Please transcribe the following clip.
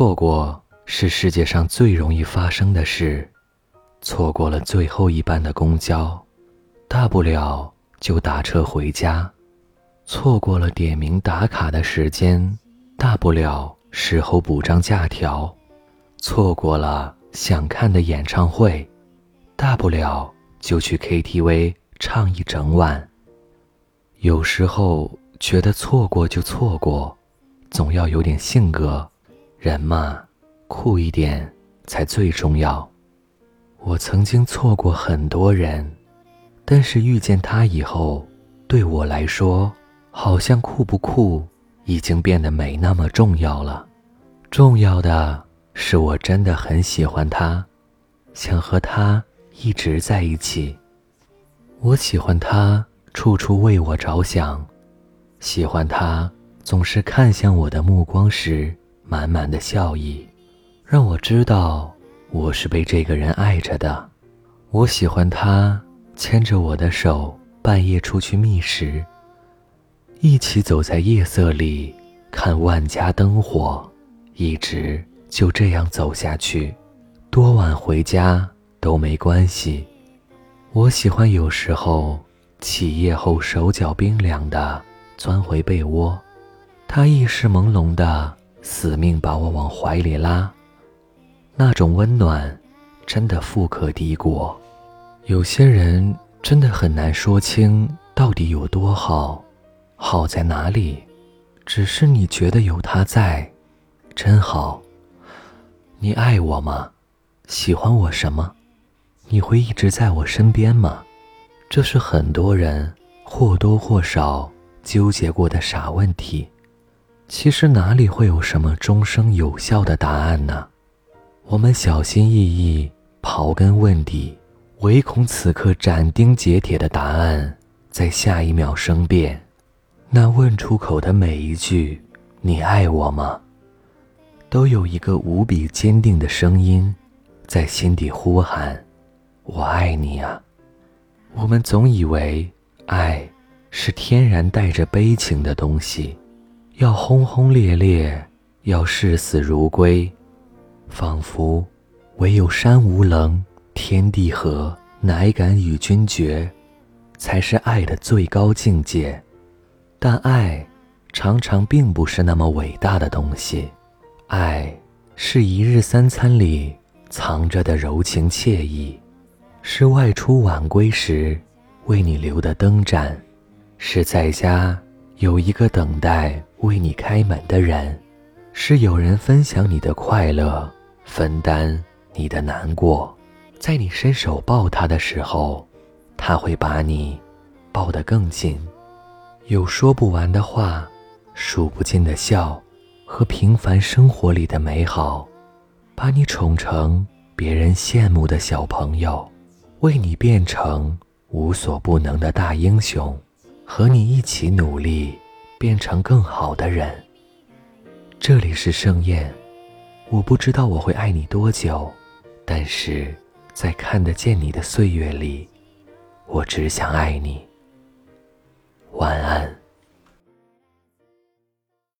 错过是世界上最容易发生的事，错过了最后一班的公交，大不了就打车回家；错过了点名打卡的时间，大不了事后补张假条；错过了想看的演唱会，大不了就去 KTV 唱一整晚。有时候觉得错过就错过，总要有点性格。人嘛，酷一点才最重要。我曾经错过很多人，但是遇见他以后，对我来说，好像酷不酷已经变得没那么重要了。重要的是，我真的很喜欢他，想和他一直在一起。我喜欢他处处为我着想，喜欢他总是看向我的目光时。满满的笑意，让我知道我是被这个人爱着的。我喜欢他牵着我的手，半夜出去觅食，一起走在夜色里看万家灯火，一直就这样走下去，多晚回家都没关系。我喜欢有时候起夜后手脚冰凉的钻回被窝，他意识朦胧的。死命把我往怀里拉，那种温暖，真的富可敌国。有些人真的很难说清到底有多好，好在哪里？只是你觉得有他在，真好。你爱我吗？喜欢我什么？你会一直在我身边吗？这是很多人或多或少纠结过的傻问题。其实哪里会有什么终生有效的答案呢？我们小心翼翼刨根问底，唯恐此刻斩钉截铁的答案在下一秒生变。那问出口的每一句“你爱我吗”，都有一个无比坚定的声音在心底呼喊：“我爱你啊！”我们总以为爱是天然带着悲情的东西。要轰轰烈烈，要视死如归，仿佛唯有山无棱，天地合，乃敢与君绝，才是爱的最高境界。但爱常常并不是那么伟大的东西，爱是一日三餐里藏着的柔情惬意，是外出晚归时为你留的灯盏，是在家有一个等待。为你开门的人，是有人分享你的快乐，分担你的难过。在你伸手抱他的时候，他会把你抱得更紧。有说不完的话，数不尽的笑，和平凡生活里的美好，把你宠成别人羡慕的小朋友，为你变成无所不能的大英雄，和你一起努力。变成更好的人。这里是盛宴，我不知道我会爱你多久，但是在看得见你的岁月里，我只想爱你。晚安。